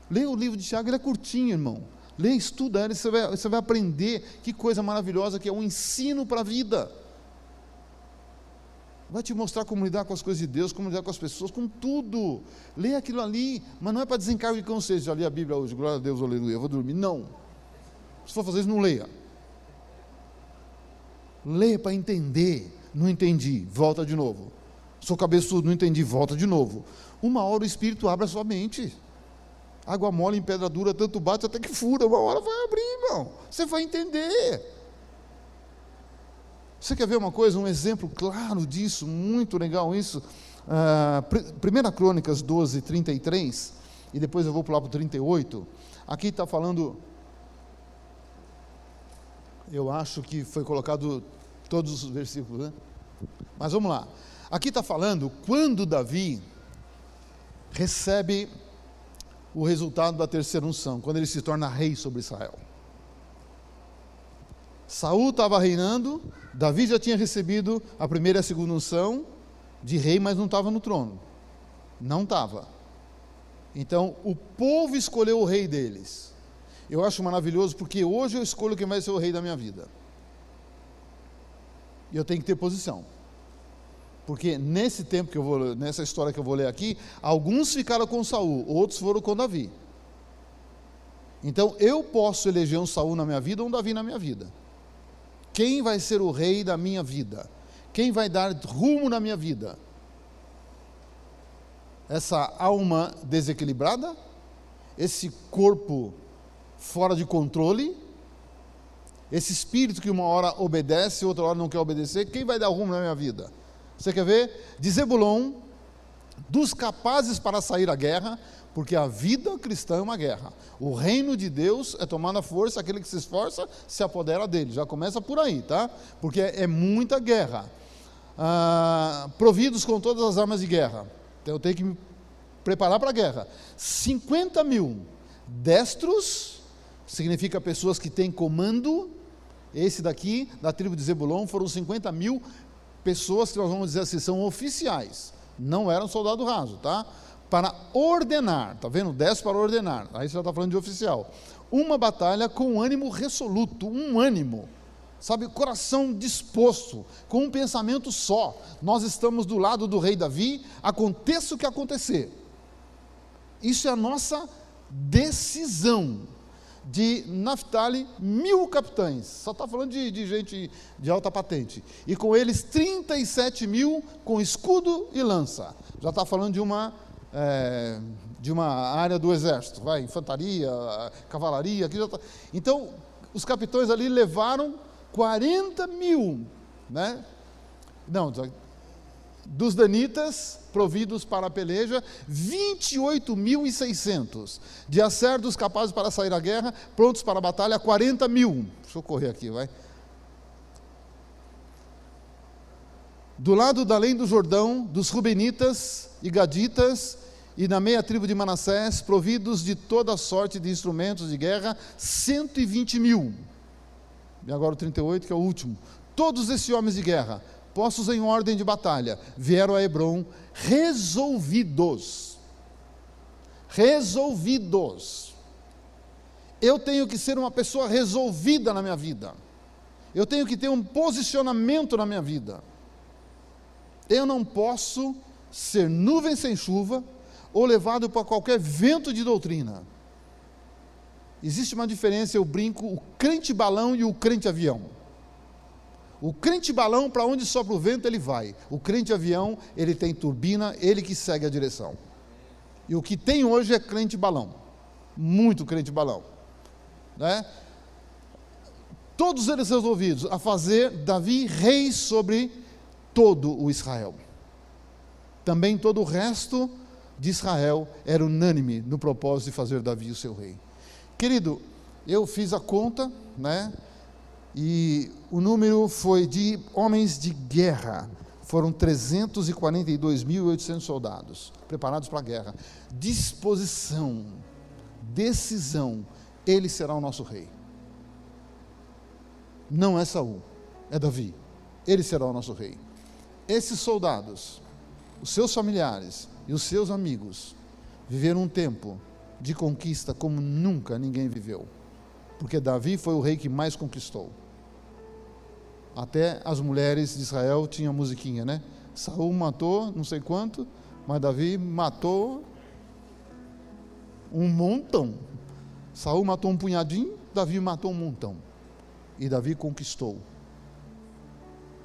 Leia o livro de Tiago, ele é curtinho, irmão. Leia, estuda ele, você vai, você vai aprender que coisa maravilhosa que é um ensino para a vida. Vai te mostrar como lidar com as coisas de Deus, como lidar com as pessoas, com tudo. Leia aquilo ali, mas não é para desencargo de consciência. Já li a Bíblia hoje, glória a Deus, aleluia, eu vou dormir. Não. Se for fazer isso, não leia. Leia para entender. Não entendi, volta de novo. Sou cabeçudo, não entendi, volta de novo. Uma hora o Espírito abre a sua mente. Água mole em pedra dura, tanto bate até que fura. Uma hora vai abrir, irmão. Você vai entender. Você quer ver uma coisa, um exemplo claro disso, muito legal isso? Uh, 1 Crônicas 12, 33, e depois eu vou pular para o 38. Aqui está falando eu acho que foi colocado todos os versículos, né? Mas vamos lá. Aqui está falando quando Davi recebe o resultado da terceira unção, quando ele se torna rei sobre Israel. Saul estava reinando, Davi já tinha recebido a primeira e a segunda unção de rei, mas não estava no trono. Não estava. Então, o povo escolheu o rei deles eu acho maravilhoso porque hoje eu escolho quem vai ser o rei da minha vida. E eu tenho que ter posição. Porque nesse tempo que eu vou, nessa história que eu vou ler aqui, alguns ficaram com Saul, outros foram com Davi. Então eu posso eleger um Saul na minha vida ou um Davi na minha vida. Quem vai ser o rei da minha vida? Quem vai dar rumo na minha vida? Essa alma desequilibrada? Esse corpo fora de controle, esse espírito que uma hora obedece, outra hora não quer obedecer, quem vai dar rumo na minha vida? Você quer ver? De Zebulon, dos capazes para sair à guerra, porque a vida cristã é uma guerra. O reino de Deus é tomar a força, aquele que se esforça se apodera dele. Já começa por aí, tá? Porque é, é muita guerra. Ah, providos com todas as armas de guerra. Então eu tenho que me preparar para a guerra. 50 mil destros significa pessoas que têm comando. Esse daqui, da tribo de Zebulon, foram 50 mil pessoas que nós vamos dizer assim, são oficiais. Não eram soldado raso, tá? Para ordenar, tá vendo? 10 para ordenar. Aí você já está falando de oficial. Uma batalha com ânimo resoluto, um ânimo sabe, coração disposto, com um pensamento só. Nós estamos do lado do rei Davi, aconteça o que acontecer. Isso é a nossa decisão de Naphtali mil capitães, só está falando de, de, gente de alta patente, e com eles 37 mil com escudo e lança, já está falando de uma é, de uma área do exército, vai, infantaria, cavalaria. Então, os capitões ali levaram 40 mil, né? Não, dos danitas providos para a peleja, 28.600. De acertos capazes para sair à guerra, prontos para a batalha, 40 mil. Deixa eu correr aqui, vai. Do lado da além do Jordão, dos Rubenitas e Gaditas, e na meia tribo de Manassés, providos de toda sorte de instrumentos de guerra, 120 mil. E agora o 38, que é o último. Todos esses homens de guerra, postos em ordem de batalha, vieram a Hebron resolvidos. Resolvidos. Eu tenho que ser uma pessoa resolvida na minha vida. Eu tenho que ter um posicionamento na minha vida. Eu não posso ser nuvem sem chuva ou levado para qualquer vento de doutrina. Existe uma diferença, eu brinco, o crente balão e o crente avião. O crente balão, para onde sopra o vento, ele vai. O crente avião, ele tem turbina, ele que segue a direção. E o que tem hoje é crente balão. Muito crente balão. Né? Todos eles resolvidos a fazer Davi rei sobre todo o Israel. Também todo o resto de Israel era unânime no propósito de fazer Davi o seu rei. Querido, eu fiz a conta, né? E o número foi de homens de guerra. Foram 342.800 soldados preparados para a guerra. Disposição, decisão, ele será o nosso rei. Não é Saul, é Davi. Ele será o nosso rei. Esses soldados, os seus familiares e os seus amigos viveram um tempo de conquista como nunca ninguém viveu. Porque Davi foi o rei que mais conquistou. Até as mulheres de Israel tinham musiquinha, né? Saul matou não sei quanto, mas Davi matou um montão. Saul matou um punhadinho, Davi matou um montão. E Davi conquistou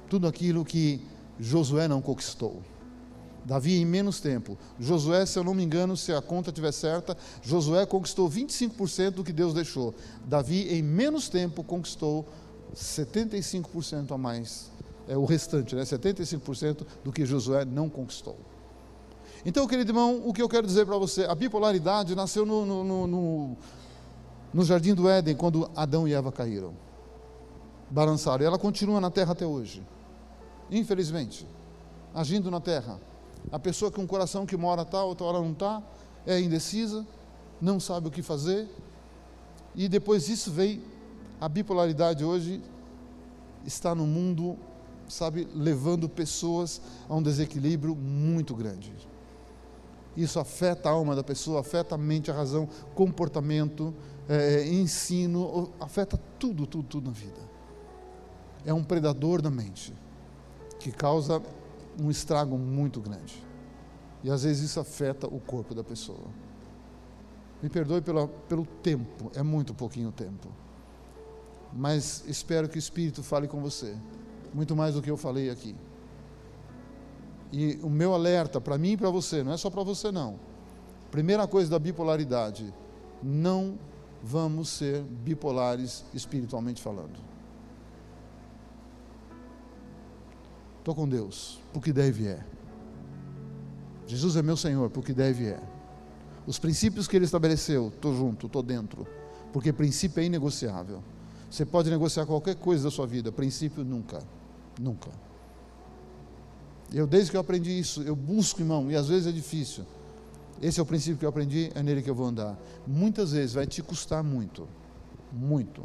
tudo aquilo que Josué não conquistou. Davi em menos tempo. Josué, se eu não me engano, se a conta estiver certa, Josué conquistou 25% do que Deus deixou. Davi em menos tempo conquistou 75% a mais, é o restante, né? 75% do que Josué não conquistou. Então, querido irmão, o que eu quero dizer para você, a bipolaridade nasceu no, no, no, no jardim do Éden, quando Adão e Eva caíram, balançaram, e ela continua na terra até hoje, infelizmente, agindo na terra. A pessoa com um coração que mora tal, outra hora não está, é indecisa, não sabe o que fazer, e depois disso veio a bipolaridade hoje está no mundo, sabe, levando pessoas a um desequilíbrio muito grande. Isso afeta a alma da pessoa, afeta a mente, a razão, comportamento, é, ensino, afeta tudo, tudo, tudo na vida. É um predador da mente que causa um estrago muito grande. E às vezes isso afeta o corpo da pessoa. Me perdoe pela, pelo tempo, é muito pouquinho tempo mas espero que o Espírito fale com você, muito mais do que eu falei aqui. E o meu alerta para mim e para você, não é só para você não. Primeira coisa da bipolaridade, não vamos ser bipolares espiritualmente falando. Estou com Deus, porque deve é. Jesus é meu Senhor, porque deve é. Os princípios que Ele estabeleceu, estou junto, estou dentro, porque princípio é inegociável. Você pode negociar qualquer coisa da sua vida, princípio nunca. Nunca. Eu, desde que eu aprendi isso, eu busco, irmão, e às vezes é difícil. Esse é o princípio que eu aprendi, é nele que eu vou andar. Muitas vezes vai te custar muito. Muito.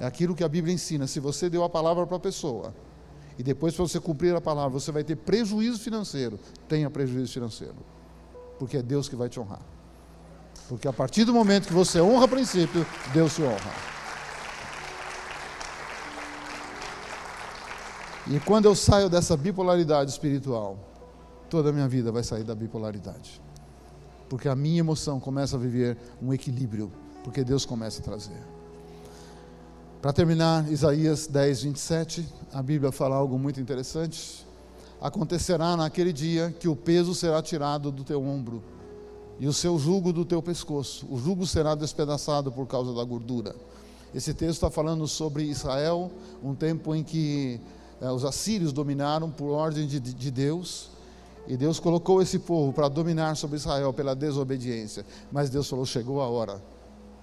É aquilo que a Bíblia ensina. Se você deu a palavra para a pessoa, e depois, para você cumprir a palavra, você vai ter prejuízo financeiro, tenha prejuízo financeiro. Porque é Deus que vai te honrar. Porque a partir do momento que você honra o princípio, Deus te honra. E quando eu saio dessa bipolaridade espiritual, toda a minha vida vai sair da bipolaridade. Porque a minha emoção começa a viver um equilíbrio, porque Deus começa a trazer. Para terminar, Isaías 10, 27, a Bíblia fala algo muito interessante. Acontecerá naquele dia que o peso será tirado do teu ombro e o seu jugo do teu pescoço. O jugo será despedaçado por causa da gordura. Esse texto está falando sobre Israel, um tempo em que eh, os assírios dominaram por ordem de, de Deus, e Deus colocou esse povo para dominar sobre Israel pela desobediência. Mas Deus falou: chegou a hora,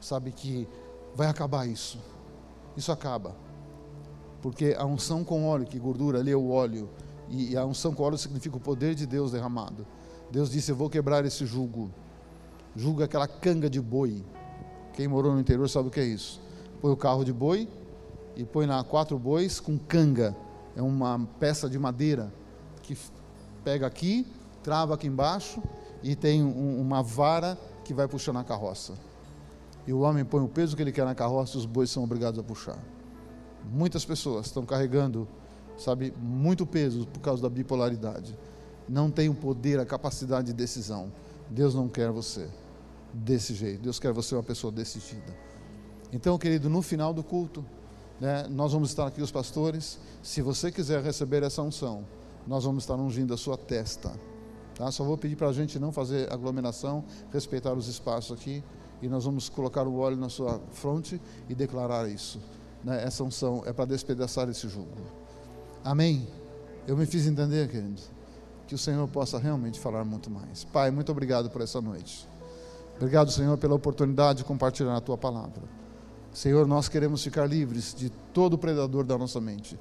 sabe que vai acabar isso. Isso acaba. Porque a unção com óleo, que gordura ali é o óleo, e a unção com óleo significa o poder de Deus derramado. Deus disse: Eu vou quebrar esse jugo. Jugo é aquela canga de boi. Quem morou no interior sabe o que é isso. Põe o carro de boi e põe lá quatro bois com canga. É uma peça de madeira que pega aqui, trava aqui embaixo e tem um, uma vara que vai puxando a carroça. E o homem põe o peso que ele quer na carroça e os bois são obrigados a puxar. Muitas pessoas estão carregando, sabe, muito peso por causa da bipolaridade. Não tem o poder, a capacidade de decisão. Deus não quer você desse jeito. Deus quer você uma pessoa decidida. Então, querido, no final do culto, né, nós vamos estar aqui os pastores. Se você quiser receber essa unção, nós vamos estar ungindo a sua testa. Tá? Só vou pedir para a gente não fazer aglomeração, respeitar os espaços aqui. E nós vamos colocar o óleo na sua fronte e declarar isso. Né? Essa unção é para despedaçar esse jugo. Amém? Eu me fiz entender, queridos. Que o Senhor possa realmente falar muito mais. Pai, muito obrigado por essa noite. Obrigado, Senhor, pela oportunidade de compartilhar a tua palavra. Senhor, nós queremos ficar livres de todo predador da nossa mente.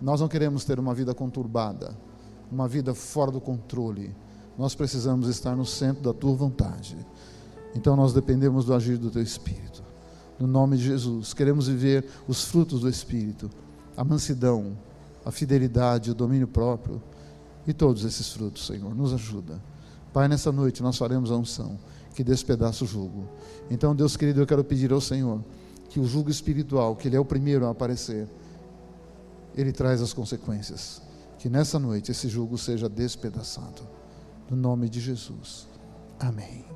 Nós não queremos ter uma vida conturbada, uma vida fora do controle. Nós precisamos estar no centro da tua vontade. Então nós dependemos do agir do teu Espírito. No nome de Jesus, queremos viver os frutos do Espírito, a mansidão, a fidelidade, o domínio próprio e todos esses frutos, Senhor. Nos ajuda. Pai, nessa noite nós faremos a unção que despedaça o jugo. Então, Deus querido, eu quero pedir ao Senhor que o jugo espiritual, que Ele é o primeiro a aparecer, Ele traz as consequências. Que nessa noite esse jugo seja despedaçado. No nome de Jesus. Amém.